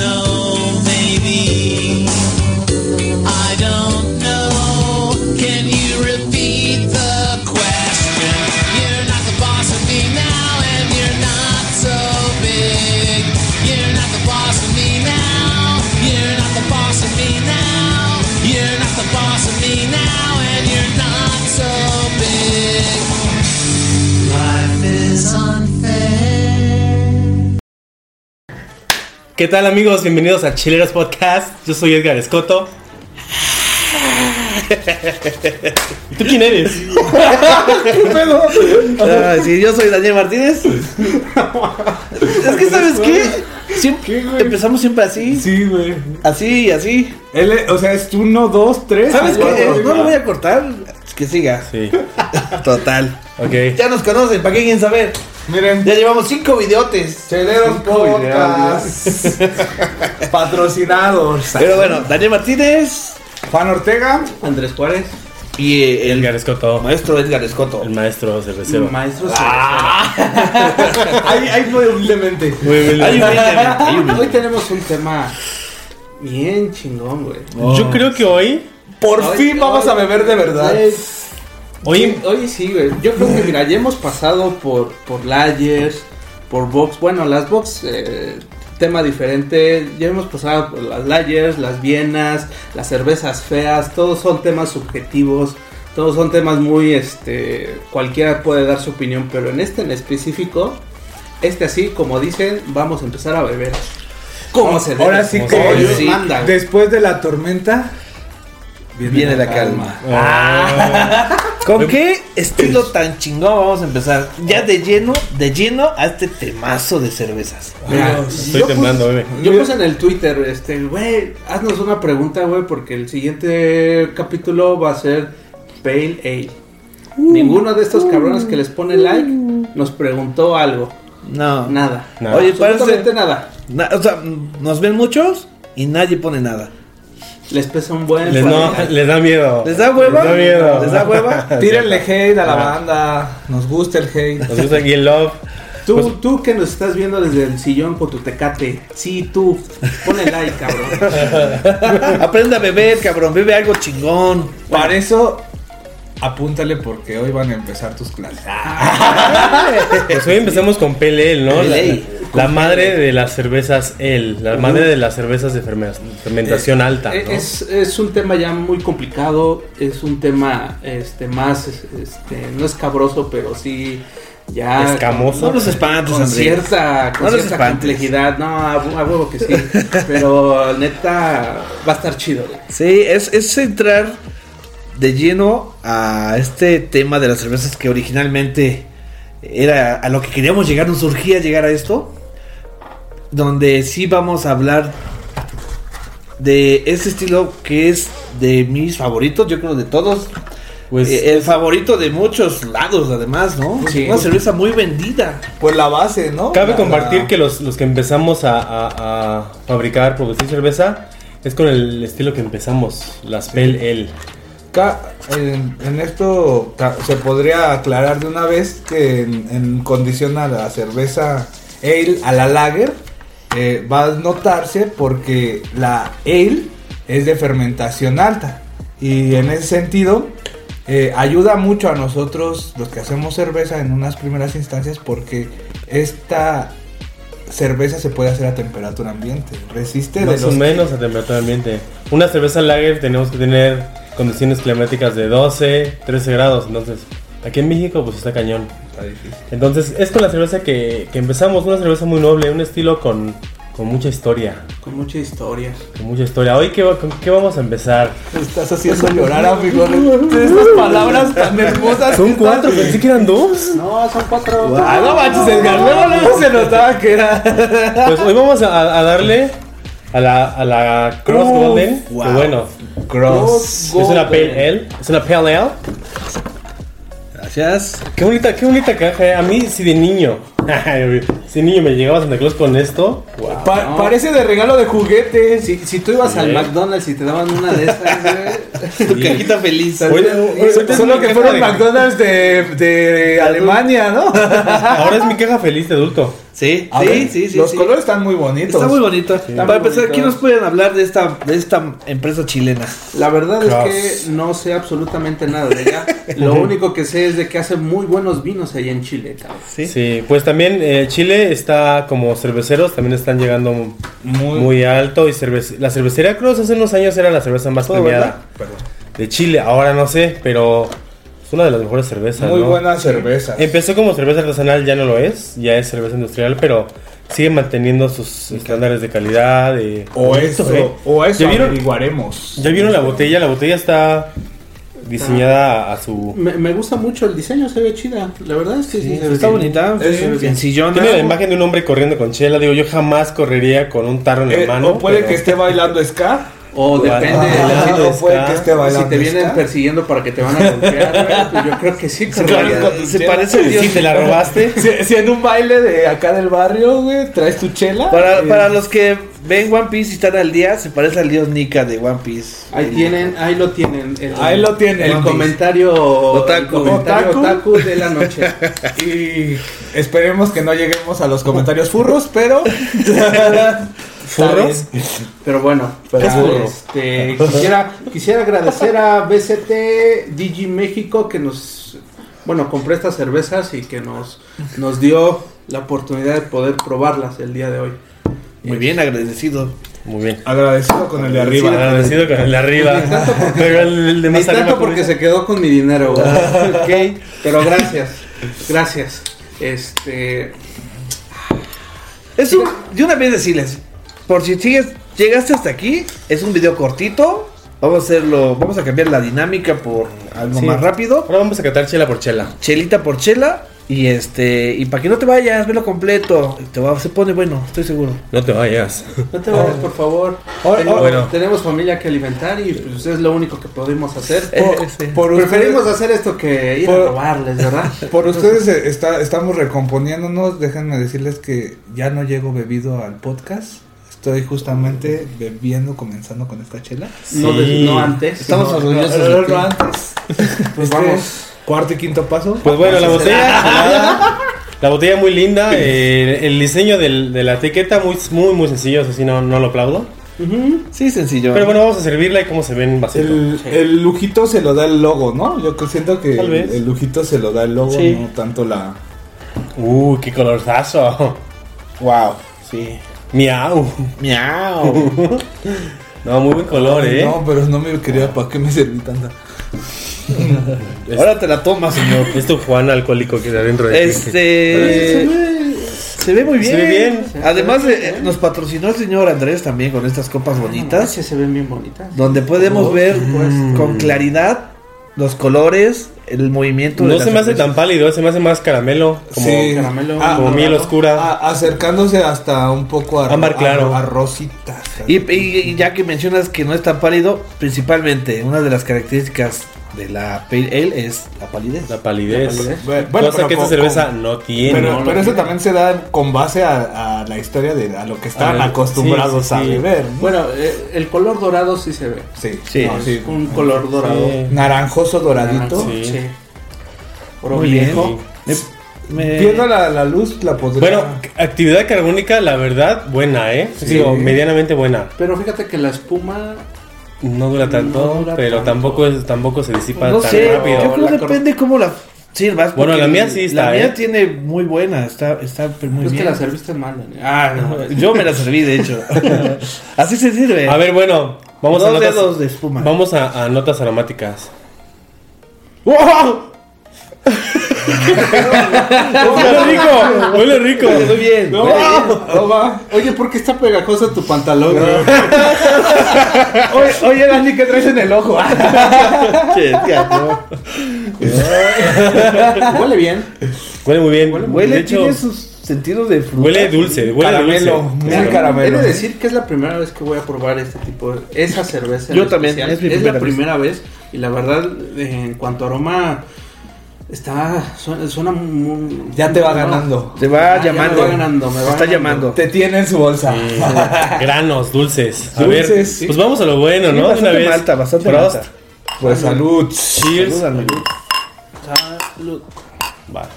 know, ¿Qué tal amigos? Bienvenidos a Chileros Podcast. Yo soy Edgar Escoto. ¿Y tú quién eres? Ah, sí, yo soy Daniel Martínez. es que, ¿sabes qué? Siempre, ¿Qué, güey? empezamos siempre así. Sí, güey. Así y así. L, o sea, es uno, dos, tres. ¿Sabes qué? No lo voy a cortar. Que siga. Sí. Total. Ok. Ya nos conocen, ¿para qué quieren saber? Miren, Ya llevamos cinco videotes. Cheleros Cinco Podcast. Patrocinados. Pero bueno, Daniel Martínez Juan Ortega. Andrés Juárez y eh, el Edgar Escoto. maestro Edgar Escoto. El maestro cervecero. maestro Ahí, ahí muy humildemente. Muy humildemente. Hoy tenemos un tema bien chingón, güey. Yo creo que hoy. Por Hoy- fin vamos a beber de verdad. Güey, Hoy. Hoy sí, güey. Yo creo que, mira, ya hemos pasado por, por Layers, por Vox. Bueno, las Vox, eh, tema diferente. Ya hemos pasado por las Layers, las Vienas, las cervezas feas. Todos son temas subjetivos. Todos son temas muy, este, cualquiera puede dar su opinión, pero en este en específico, este así, como dicen, vamos a empezar a beber. ¿Cómo se debe? Ahora sí Como que debe. manda, después de la tormenta Viene la calma. Ah. ¿Con qué estilo tan chingón vamos a empezar? Ya de lleno, de lleno a este temazo de cervezas. Mira, Estoy yo temblando, puse- bebé. Yo puse en el Twitter, este, güey, haznos una pregunta, güey, porque el siguiente capítulo va a ser Pale Ale. Ninguno de estos cabrones que les pone like nos preguntó algo. No. Nada. Nada. Oye, parece. nada. na- o sea, nos ven muchos y nadie pone nada. Les pesa un buen. Les, no, les da miedo. ¿Les da hueva? Les da miedo. ¿Les da hueva? Tírenle hate a la banda. Nos gusta el hate. Nos gusta el love. Tú, Pues- tú que nos estás viendo desde el sillón con tu tecate. Sí, tú. Ponle like, cabrón. Aprende a beber, cabrón. Bebe algo chingón. Para eso, apúntale porque hoy van a empezar tus clases. Pues hoy empezamos con PLL, ¿no? La, PLL. La madre de las cervezas L. La madre de las cervezas de ferme- fermentación alta. Eh, ¿no? Es, es un tema ya muy complicado, es un tema este más este no escabroso, pero sí ya Escamoso. No los espantes, con Andrés. cierta, con No los cierta complejidad. No, a, hu- a huevo que sí, pero neta va a estar chido. Sí, es, es entrar de lleno a este tema de las cervezas que originalmente era a lo que queríamos llegar, nos surgía llegar a esto. Donde sí vamos a hablar de este estilo que es de mis favoritos, yo creo de todos. Pues, Eh, el favorito de muchos lados, además, ¿no? Sí. Una cerveza muy vendida. Pues la base, ¿no? Cabe La- compartir la- que los, los que empezamos a, a- a fabricar, producir cerveza, es con el estilo que empezamos, las Ale. Ca- En, en esto se podría aclarar de una vez que en, en condición a la cerveza ale, a la lager, eh, va a notarse porque la ale es de fermentación alta. Y en ese sentido, eh, ayuda mucho a nosotros, los que hacemos cerveza en unas primeras instancias, porque esta cerveza se puede hacer a temperatura ambiente. Resiste de Más o menos a temperatura ambiente. Una cerveza lager tenemos que tener condiciones climáticas de 12, 13 grados. Entonces, aquí en México, pues está cañón. Está difícil. Entonces, es con la cerveza que, que empezamos, una cerveza muy noble, un estilo con, con mucha historia. Con mucha historia. Con mucha historia. Hoy, ¿qué, con qué vamos a empezar? Estás haciendo llorar, amigo. de Estas palabras tan hermosas. Son cuatro, pensé que eran dos. No, son cuatro. Ah, no manches, Edgar. Luego, luego se notaba que era. Pues hoy vamos a, a darle a la, a la Cross Golden. wow. Que bueno, Cross. es una Pale Ale. Es una Pale Ale. Gracias. Qué bonita, qué bonita caja. eh. A mí, si de niño. si niño me llegaba Santa Claus con esto. Wow. Pa- No. Parece de regalo de juguete. Si, si tú ibas al Sí. McDonald's y te daban una de esas, güey. Tu cajita feliz. Hoy tengo Solo que fueron de- McDonald's de, de Alemania, ¿no? Ahora es mi caja feliz de adulto. Sí, A sí, ver, sí, sí. Los sí. colores están muy bonitos. Está muy bonito. Está Para muy empezar. ¿quién nos pueden hablar de esta, de esta empresa chilena? La verdad Cross. es que no sé absolutamente nada de ella. Lo único que sé es de que hace muy buenos vinos allá en Chile, cabrón. Sí. Sí, pues también eh, Chile está como cerveceros, también están llegando Muy, muy alto y cervece- la cervecería Cruz hace unos años era la cerveza más premiada de Chile, ahora no sé, pero es una de las mejores cervezas. muy ¿no? buena cerveza. Empezó como cerveza artesanal, ya no lo es, ya es cerveza industrial, pero sigue manteniendo sus estándares de calidad. de- O Bonito, eso, ¿eh? o eso ¿Ya vieron, averiguaremos. ¿Ya vieron la botella? La botella está diseñada a su... Me, me gusta mucho el diseño, se ve chida. La verdad es que sí, se ve Está bien. bonita, Sí, sí, sí. sencillona. Tiene la imagen de un hombre corriendo con chela. Digo, yo jamás correría con un tarro en la Eh, mano. o puede pero- que esté bailando ska. O depende Ah, de la sí, o puede que esté Si bailando te vienen ska. persiguiendo para que te van a golpear, pues yo creo que sí, Se, se parece a Dios. Si te la robaste. Si, si en un baile de acá del barrio, güey, traes tu chela. Para, eh, para los que ven One Piece y están al día, se parece al dios Nika de One Piece. Ahí El- tienen, ahí lo tienen. el- Ahí lo tienen. El Piece. comentario Otaku. el comentario Otaku. otaku de la noche. Y esperemos que no lleguemos a los comentarios furros, pero. ¿Furros? Pero bueno, Pero burro. este, quisiera, quisiera agradecer a BCT Digi México que nos, bueno, compré estas cervezas y que nos, nos dio la oportunidad de poder probarlas el día de hoy. Muy bien, agradecido. Muy bien. Agradecido con el de arriba. Agradecido con el de arriba. Pero el, el de más arriba. tanto porque se quedó con mi dinero. Ok. Pero gracias, gracias. Este, Es un, de una vez decirles, por si sigues, llegaste hasta aquí, es un video cortito. Vamos a hacerlo, vamos a cambiar la dinámica por algo Sí. más rápido. Ahora vamos a catar chela por chela. Chelita por chela. Y este, y para que no te vayas, velo completo. Te va, se pone bueno, estoy seguro. No te vayas. no te vayas, por favor. Oh, tenemos, bueno. tenemos familia que alimentar y pues es lo único que podemos hacer. Eh, Por, sí. por Preferimos ustedes, hacer esto que ir Por- a robarles, ¿verdad? por ustedes eh, está- estamos recomponiéndonos. Déjenme decirles que ya no llego bebido al podcast. Estoy justamente bebiendo, comenzando con esta chela. No, de- Sí. no antes. Estamos No, orgullosos de no antes. Pues Este, vamos. Cuarto y quinto paso. Pues bueno, la botella. La botella muy linda. eh, el diseño del- de la etiqueta muy, muy, muy sencillo. Así no, no lo aplaudo. Sí, sencillo. Pero bueno, vamos a servirla y cómo se ven vasito. El, el lujito se lo da el logo, ¿no? Yo siento que Tal el, vez. el lujito se lo da el logo, Sí. no tanto la. Uy, qué colorzazo. wow. Sí. Miau. Miau. No, muy buen color, eh. No, pero no me quería, ¿para qué me serví tanta? Ahora te la tomas, señor. Es tu Juan alcohólico que de adentro de ti. Este. Se ve muy bien. Se ve bien. Además, eh, nos patrocinó el señor Andrés también con estas copas bonitas. Sí, se ven bien bonitas. Donde podemos ver supuesto. con claridad los colores, el movimiento. de No se me hace tan pálido, se me hace más caramelo. Como Sí. caramelo, como miel oscura. a- acercándose hasta un poco a, Ámbar claro. a, a rositas. Y, y- y ya que mencionas que no es tan pálido, principalmente una de las características de la Pale Ale es la palidez. La palidez. La palidez. Bueno, Cosa que esta con- cerveza con- no tiene. Pero, no, pero no eso tiene. también se da con base a, a la historia de a lo que ver, acostumbrados sí, sí, a sí. beber. ¿no? Bueno, eh, el color dorado sí se ve. sí, Sí. no, sí. Un color dorado. Sí. Naranjoso doradito. Sí. Oro Muy bien. viejo. Me- Viendo la, la luz, la podría. Bueno, actividad carbónica, la verdad, buena, ¿eh? Sí. Digo, medianamente buena. Pero fíjate que la espuma No dura tanto, No dura pero tanto. tampoco es, tampoco se disipa no tan sé, rápido. yo creo que depende cómo la sirvas. Bueno, la mía sí está, La mía ¿eh? tiene muy buena, está, está muy es bien. que la serviste mal. Ah, no. Yo me la serví, de hecho. Así se sirve. A ver, bueno, vamos a Dos notas, dedos de espuma. vamos a, a notas aromáticas. ¡Wow! ¡Huele rico! ¡Huele rico! Muy bien. No, va, no va. Oye, ¿por qué está pegajoso tu pantalón? Oye, oye, Dani, ¿qué traes en el ojo? Che, tía, no. Huele bien. Huele muy bien. Huele, hecho, tiene sus sentidos de fruta. huele dulce, huele caramelo, dulce. muy He caramelo. de decir que es la primera vez que voy a probar este tipo de esa cerveza. Yo también, especial. es mi la primera vez. primera vez. y la verdad en cuanto a aroma está suena, suena muy, Ya te va no. ganando. Te va Ah, ya llamando. me va ganando, me va Te está ganando. llamando. Te tiene en su bolsa. Sí. Granos, dulces. A Dulces, ver, sí. pues vamos a lo bueno, Sí, ¿no? De una bastante vez. malta, bastante Prost. malta. Pues salud. Cheers. Salud. Salud. Va.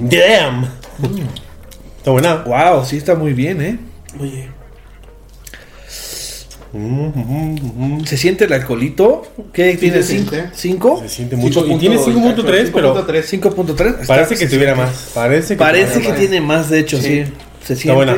Damn. Está buena. Wow, sí está muy bien, ¿eh? Oye, Mm, mm, mm. Se siente el alcoholito. ¿Qué tiene? se ¿Cinco? siente. ¿Cinco? Se siente mucho. Y tiene 5.3, pero 5.3. Está- parece que tuviera más. Parece que, Parece tuviera que más. tiene más, de hecho, sí. Sí. Se siente. buena.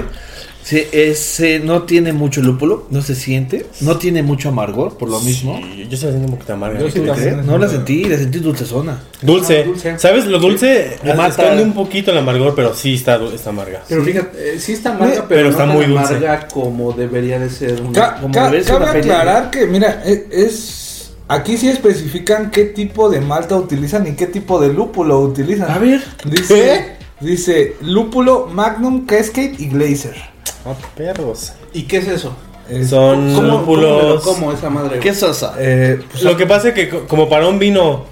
Sí, ese no tiene mucho lúpulo, no se siente. No tiene mucho amargor, por lo mismo. Sí, yo estoy haciendo un poquito amarga. Yo sí. No la sentí, la sentí dulcezona. Dulce. Ah, dulce. ¿Sabes? Lo dulce Le mata. esconde un poquito el amargor, pero sí está, está amarga. pero fíjate, eh, sí está amarga, pero, Pero no está tan muy dulce. amarga como debería de ser. una- Ca- Como ca- ser cabe una aclarar que, mira, e- es. Aquí sí especifican qué tipo de malta utilizan y qué tipo de lúpulo utilizan. A ver. Dice, dice lúpulo Magnum, Cascade y Glazer. Ah, perros. ¿Y qué es eso? Es- Son ¿Cómo, cómo lúpulos. como esa madre? ¿Qué sosa? eh, pues, Lo que pasa es que co- como para un vino,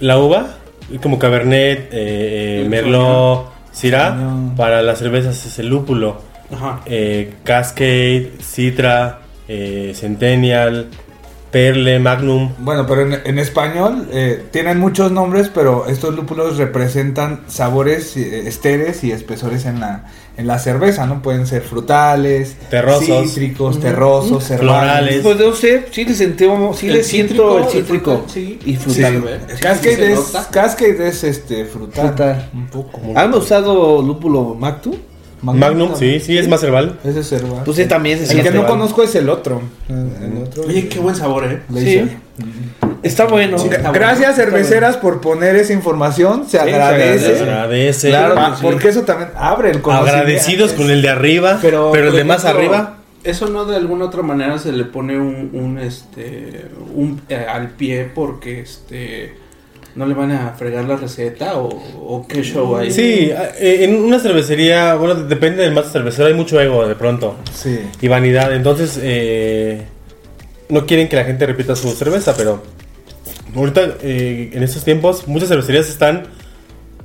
la uva, como Cabernet, eh, eh, Merlot, Syrah, Sauvignon. para las cervezas es el lúpulo. Ajá. Eh, Cascade, Citra, eh, Centennial, Perle, Magnum. Bueno, pero en, en español eh, tienen muchos nombres, pero estos lúpulos representan sabores eh, estéreos y espesores en la, en la cerveza, ¿no? Pueden ser frutales, Terrosos. cítricos, terrosos, Florales. Pues no sé, sí le sentimos, sí El le siento cítrico, el cítrico sí. y Sí, frutal. Cascade, ¿Se es? Cascade es este frutal. Frutal. Un poco. ¿Han usado lúpulo Mactu? Magnum, sí, sí, es más herbal. Ese es herbal. Pues sí, también El que no conozco es el otro. El otro Oye, qué buen sabor, ¿eh? Sí. Está bueno. Sí, está Gracias bueno. cerveceras por poner esa información, se Sí, agradece. Se agradece. Claro. Sí. Porque eso también abre el conocimiento. Agradecidos con el de arriba, pero, Pero, el de más arriba. Eso no de alguna otra manera se le pone un, un este un eh, al pie porque este no le van a fregar la receta o, o qué show hay. Sí, eh, en una cervecería, bueno, depende del más cervecero, hay mucho ego de pronto Sí. y vanidad. Entonces, eh, no quieren que la gente repita su cerveza, pero ahorita, eh, en estos tiempos, muchas cervecerías están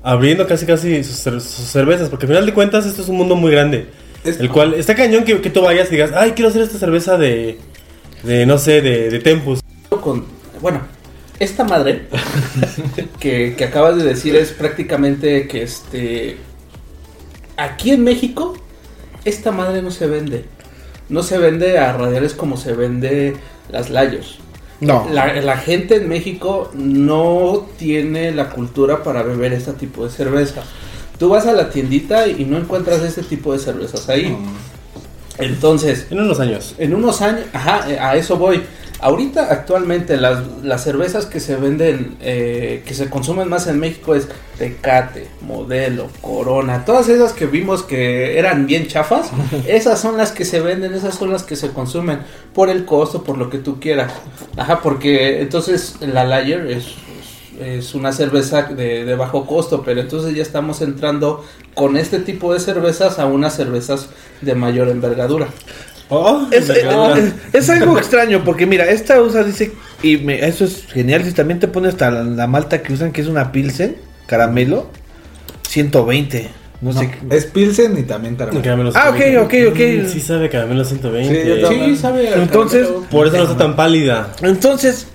abriendo casi casi sus, sus cervezas, porque al final de cuentas esto es un mundo muy grande. Es- el cual está cañón que, que tú vayas y digas, ay, quiero hacer esta cerveza de, de no sé, de, de Tempus. con bueno esta madre que, que acabas de decir es prácticamente que este aquí en México esta madre no se vende no se vende a radiales como se vende las layos No. la, la gente en México no tiene la cultura para beber este tipo de cerveza tú vas a la tiendita y no encuentras este tipo de cervezas ahí entonces En unos años. en unos años, ajá, a eso voy. Ahorita, actualmente, las, las cervezas que se venden, eh, que se consumen más en México es Tecate, Modelo, Corona, todas esas que vimos que eran bien chafas, esas son las que se venden, esas son las que se consumen por el costo, por lo que tú quieras. Ajá, porque entonces la Lager es, es una cerveza de, de bajo costo, pero entonces ya estamos entrando con este tipo de cervezas a unas cervezas de mayor envergadura. Oh, Es, eh, es- es algo extraño porque mira, esta usa dice y me- eso es genial, si también te pone hasta la, la malta que usan que es una Pilsen caramelo 120, no, No, sé. qué- es Pilsen y también caramelo. Caramelo Ah, ok, 120. ok, ok. Mm, Sí sabe caramelo 120. Sí, yo también. Sí, sabe. Entonces, caramelo. Por eso no está tan pálida. Entonces,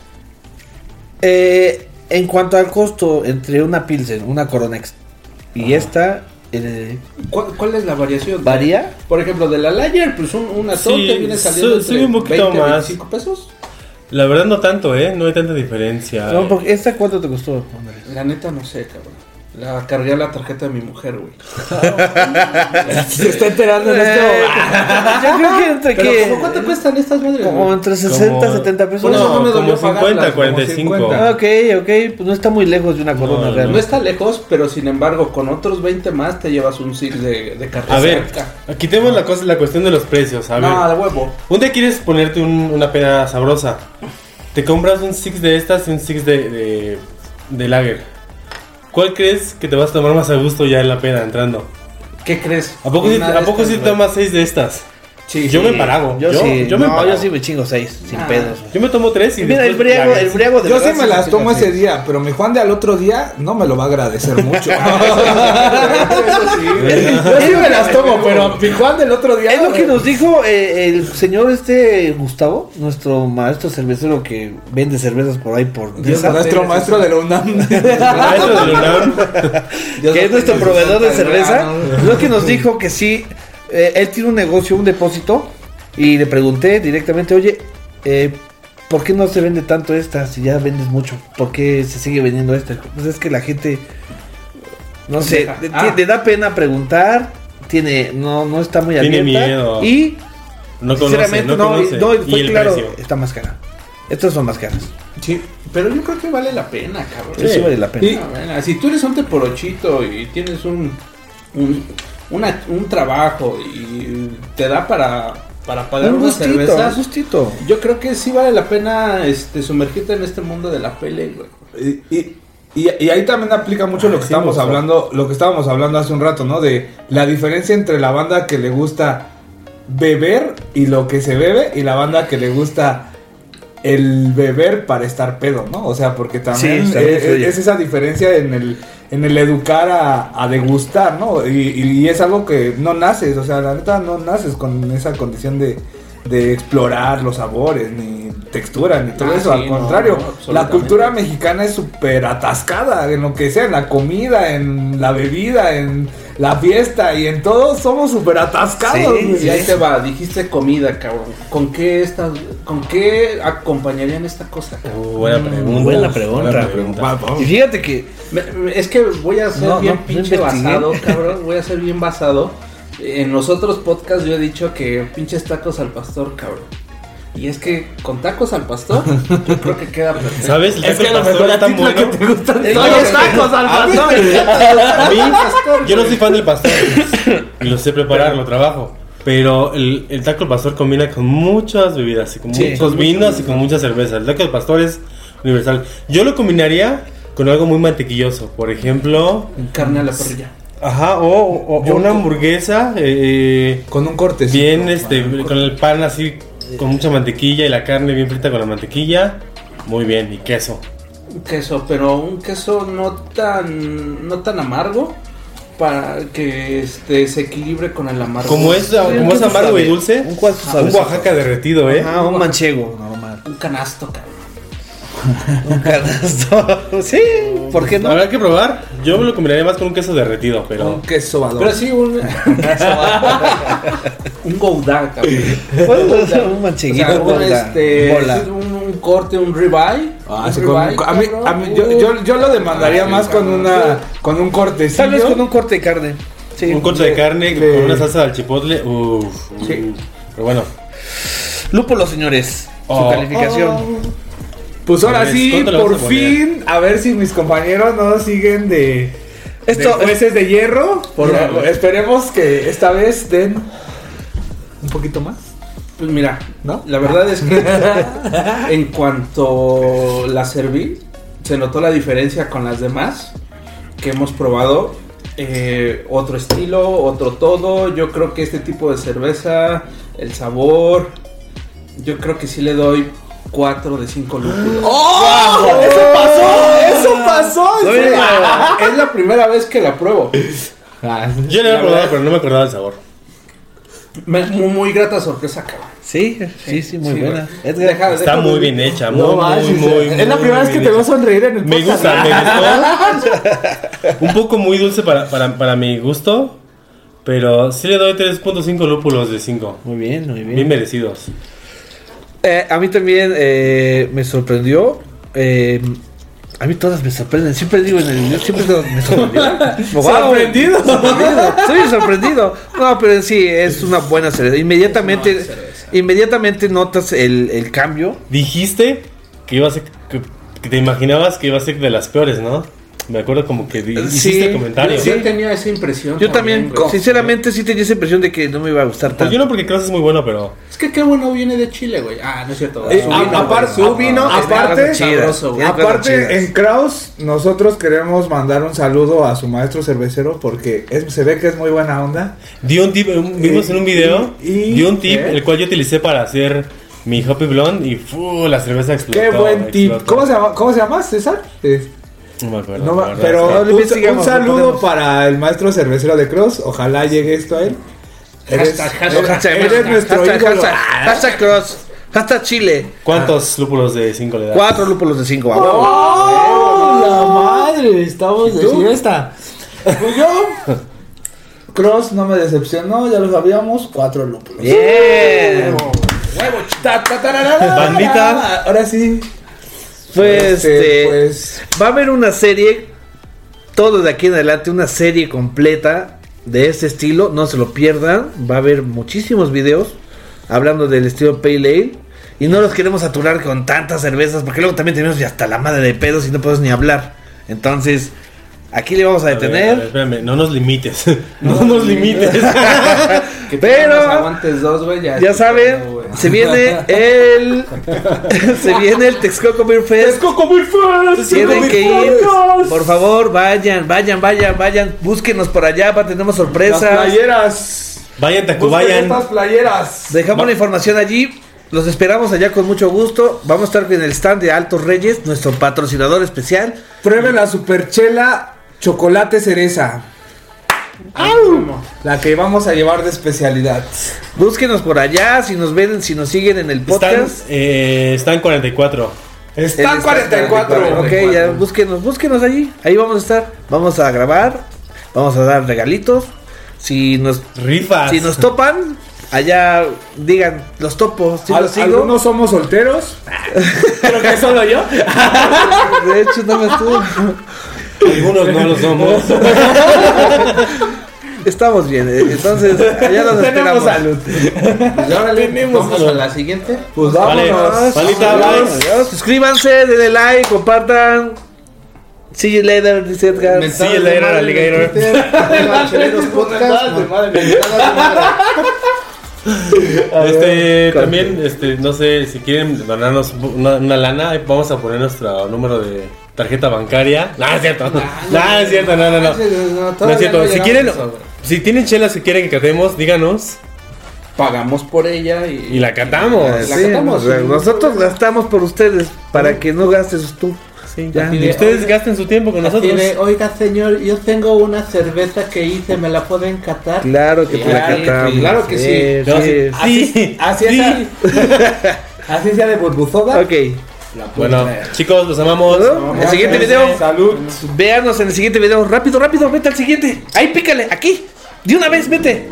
eh, en cuanto al costo entre una Pilsen, una Coronex y esta eh, ¿Cuál, cuál es la variación? varía. Por ejemplo, de la Lager, pues un, una Sí, viene saliendo su- sube entre un poquito 20 más. 25 pesos. La verdad no tanto, ¿eh? No hay tanta diferencia. No, porque esta cuánto te costó? La neta no sé, cabrón. La cargué a la tarjeta de mi mujer, güey. Se está enterando en este Eh, momento. Yo creo que entre Pero que ¿cómo cuánto cuestan estas madres? como entre 60 Como- 70 pesos. Por eso no me como 50, pagarlas, como 45. 50. Ah, ok, ok, pues no está muy lejos de una corona no, real. No está lejos, pero sin embargo, con otros 20 más te llevas un six de, de carne A ver, aquí tenemos la cosa, la cuestión de los precios. A ver, No, de huevo. un día quieres ponerte un- una peda sabrosa. Te compras un six de estas y un six de, de, de lager. ¿Cuál crees que te vas a tomar más a gusto ya en la peda entrando? ¿Qué crees? ¿A poco, de ¿a poco sí tomas seis de estas? Sí, yo sí. me empalago. Yo, Yo, sí, yo me no, empalago. yo sí me chingo seis, sin Ah. pedos. Yo me tomo tres y Mira, el briago, el briago de Yo sí me las me tomo ese seis. día, pero mi Juan de al otro día no me lo va a agradecer mucho. Eso sí, güey. Yo sí me las tomo, pero mi Juan del otro día. Es lo que nos dijo eh, el señor este Gustavo, nuestro maestro cervecero que vende cervezas por ahí por Dios, nuestro maestro de la UNAM. Maestro de la UNAM. que es nuestro proveedor de cerveza, lo que nos dijo que sí, eh, él tiene un negocio, un depósito, y le pregunté directamente, oye, eh, ¿por qué no se vende tanto esta si ya vendes mucho? ¿Por qué se sigue vendiendo esta? Pues es que la gente, no sé, le, Ah. le da pena preguntar, tiene, no, no está muy Tiene abierta, miedo. y No conoce, sinceramente no, no, conoce. no, y fue el claro, precio. está más cara. Estas son más caras. Sí, pero yo creo que vale la pena, cabrón. Sí, sí vale la pena. Sí, bueno, si tú eres un teporochito y tienes un un, una- un trabajo y te da para, para pagar Un una gustito, cerveza, un gustito. yo creo que sí vale la pena este sumergirte en este mundo de la pele, güey. Y, y- y- y ahí también aplica mucho lo que sí estábamos hablando, lo que estábamos hablando hace un rato, ¿no? De la diferencia entre la banda que le gusta beber y lo que se bebe y la banda que le gusta el beber para estar pedo, ¿no? O sea, porque también, Sí, también influye. es esa diferencia en el, en el educar a, a degustar, ¿no? Y, y es algo que no naces, o sea, la neta no naces con esa condición de, de explorar los sabores, ni textura, ni todo Ah, eso. sí, Al contrario, no, la cultura mexicana es súper atascada en lo que sea, en la comida, en la bebida, en la fiesta y en todo somos súper atascados. Sí. Y ahí te va, dijiste comida, cabrón. ¿Con qué estás, con qué acompañarían esta cosa, cabrón? Uh, buena pregunta. buena pregunta. Buena pregunta. Va. Y fíjate que Me- me- Es que voy a ser No, bien no, pinche basado, cabrón. Voy a ser bien basado. En los otros podcasts yo he dicho que pinches tacos al pastor, cabrón. Y es que con tacos al pastor, yo creo que queda perfecto. ¿Sabes? El Es taco que a lo al pastor mejor tan ti lo que bueno. te gustan Es son que- tacos al pastor. A mí, yo no soy fan del pastor. Y lo sé preparar, lo trabajo. Pero el, el taco al pastor combina con muchas bebidas, y con Sí, muchos vinos y con mucha cerveza. El taco al pastor es universal. Yo lo combinaría con algo muy mantequilloso. Por ejemplo, Carne a la parrilla. ajá, o, o- una hamburguesa eh, Con un corte. bien, este, con el pan así, con mucha mantequilla y la carne bien frita con la mantequilla. Muy bien, y queso. Queso, pero un queso no tan, no tan amargo para que este se equilibre con el amargo. Como es, como es amargo y dulce, Un queso un. Oaxaca derretido, ¿eh? Ah, un manchego normal. un canasto, cabrón. Un canasto. sí, ¿por qué no? Habrá que probar. Yo me lo combinaría más con un queso derretido, pero. Un queso badón. Pero sí un un gouda, cabrón. Puede ser un O mancheguito. sea, un, bola, este, un, un corte, un ribeye. Ah, un sí, con- a mí, cabrón. a mí- yo, yo, yo lo demandaría Ah, sí, más con cabrón. una con un cortecillo. Tal vez con un corte de carne. Sí. Un corte de carne de- con una salsa al chipotle. Uff. Sí. Pero bueno. Lúpulo, señores. Su Oh. Pues ahora sí, ¿cuánto le por a fin, a ver si mis compañeros no siguen de, Esto- de jueces de hierro. Por- Mira, esperemos que esta vez den un poquito más. Pues mira, ¿No? la verdad es que en cuanto la serví, se notó la diferencia con las demás que hemos probado. Eh, otro estilo, otro todo. Yo creo que este tipo de cerveza, el sabor, yo creo que sí le doy 4 de 5 lúpulos. ¡Oh! ¡Eso pasó! ¡Eso pasó! No, Sí. mira. Es la primera vez que la pruebo. Ah, Yo La había probado, verdad- pero no me acordaba del sabor. Me- muy, muy grata sorpresa, cabrón. Sí, sí, sí, muy Sí, buena. Deja- Está deja muy de- bien hecha, muy, No muy, Es la muy primera vez que te veo sonreír en el Me podcast. gusta, me gustó. Un poco muy dulce para, para, para mi gusto. Pero sí le doy 3.5 lúpulos de 5. Muy bien, muy bien. Bien merecidos. Eh, a mí también eh, me sorprendió. eh, a mí todas me sorprenden. Siempre digo en el video, siempre me sorprendió. Wow, Sorprendido. sorprendido. Estoy sorprendido. No, pero en sí es una buena cerveza. Inmediatamente, Buena cerveza. inmediatamente notas el, el cambio. Dijiste que iba a ser. Que, que te imaginabas que iba a ser de las peores, ¿no? Me acuerdo como que di- Sí. hiciste el comentario. Sí. Yo tenía esa impresión. Yo también, sinceramente, sí tenía esa impresión de que no me iba a gustar Pues tanto. yo no porque Cross es muy bueno, pero Es que qué bueno viene de Chile, güey. Ah, no es cierto. Eh, Su vino, aparte-. Su vino, aparte- sabroso, Aparte, chidas. en Kraus, nosotros queremos mandar un saludo a su maestro cervecero porque es- se ve que es muy buena onda. dio un tip, un- vimos en un video, y- y- dio un tip el cual yo utilicé para hacer mi Hoppy Blonde y ¡fu! la cerveza explotó. Qué buen tip. explotó. ¿Cómo se llama, ¿cómo se llama César? Eh, No me acuerdo. no ma- pero un, saludo para el maestro cervecero de Cross. Ojalá llegue esto a él. Eres, Hashtag, hashtag, eres- Hashtag, eres nuestro hashtag, ídolo. hashtag, hashtag cross, hashtag Chile. ¿Cuántos lúpulos de 5 le das? Cuatro lúpulos de cinco. ¡Oh, la madre! Estamos ¿Y de fiesta. Pues yo, Cross no me decepcionó, ya lo sabíamos. Cuatro lúpulos. Bien. Ta, tararara. Bandita. Ahora sí. Pues, Este, este, pues, va a haber una serie, todo de aquí en adelante, una serie completa de este estilo. No se lo pierdan. Va a haber muchísimos videos hablando del estilo Pale Ale. Y no los queremos saturar con tantas cervezas, porque luego también tenemos hasta la madre de pedos y no podemos ni hablar. Entonces, aquí le vamos a A ver, a ver, detener. espérame, no nos limites. no nos limites. Que Pero- pero aguantes dos, güey. Ya, saben, se viene el. se viene el Texcoco Beer Fest. Tienen que ir. Por favor, vayan, vayan, vayan, vayan. Búsquenos por allá, para tenemos las sorpresas. playeras. Vayan, Tacubayan. estas playeras. Dejamos la información allí. Los esperamos allá con mucho gusto. Vamos a estar en el stand de Altos Reyes, nuestro patrocinador especial. Prueben la superchela chocolate cereza. La que vamos a llevar de especialidad. Búsquenos por allá, si nos ven, si nos siguen en el Están, podcast. eh, están 44. Están El 44. Ok, 44. ya búsquenos, búsquenos allí. Ahí vamos a estar. Vamos a grabar. Vamos a dar regalitos. Si nos, Rifas. si nos topan, allá digan, los topos. Si Al- los sigo. algunos somos solteros. Creo que solo yo. De hecho, no me estuvo. Algunos no lo somos. Estamos bien. eh, Entonces, allá nos Tenemos esperamos. salud. Y órale, vamos a la siguiente. Pues Vale, vámonos. palita, bye. adiós. Suscríbanse, denle like, compartan. See you later, dice Edgar. El de era Alligator. Cheleros Podcast. Este, también, este, no sé si quieren donarnos una, una lana, vamos a poner nuestro número de tarjeta bancaria. No, es cierto. No, es cierto, no, no, no. No es cierto. Si quieren, si tienen chelas que quieren que catemos, díganos Pagamos por ella y, y la catamos. La Sí, catamos. o sea, nosotros gastamos por ustedes para que no gastes tú. Sí, ya. Y ustedes gasten su tiempo con Así nosotros. de, oiga señor, yo tengo una cerveza que hice, ¿me la pueden catar? Claro que te la Claro que catamos. sí, claro que sí. No, sí. sí. Así Sí. es. Así sea de burbuzoda. Ok. Bueno, chicos, los amamos. El siguiente video. Salud. Véanos en el siguiente video. Rápido, rápido, vete al siguiente. Ahí, pícale, aquí. De una vez, vete.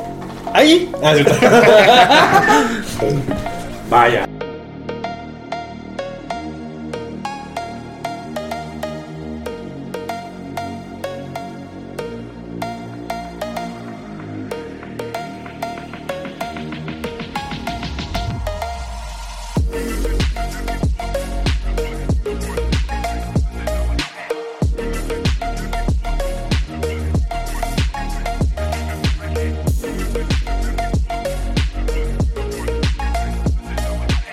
Ahí. Ah. Vaya.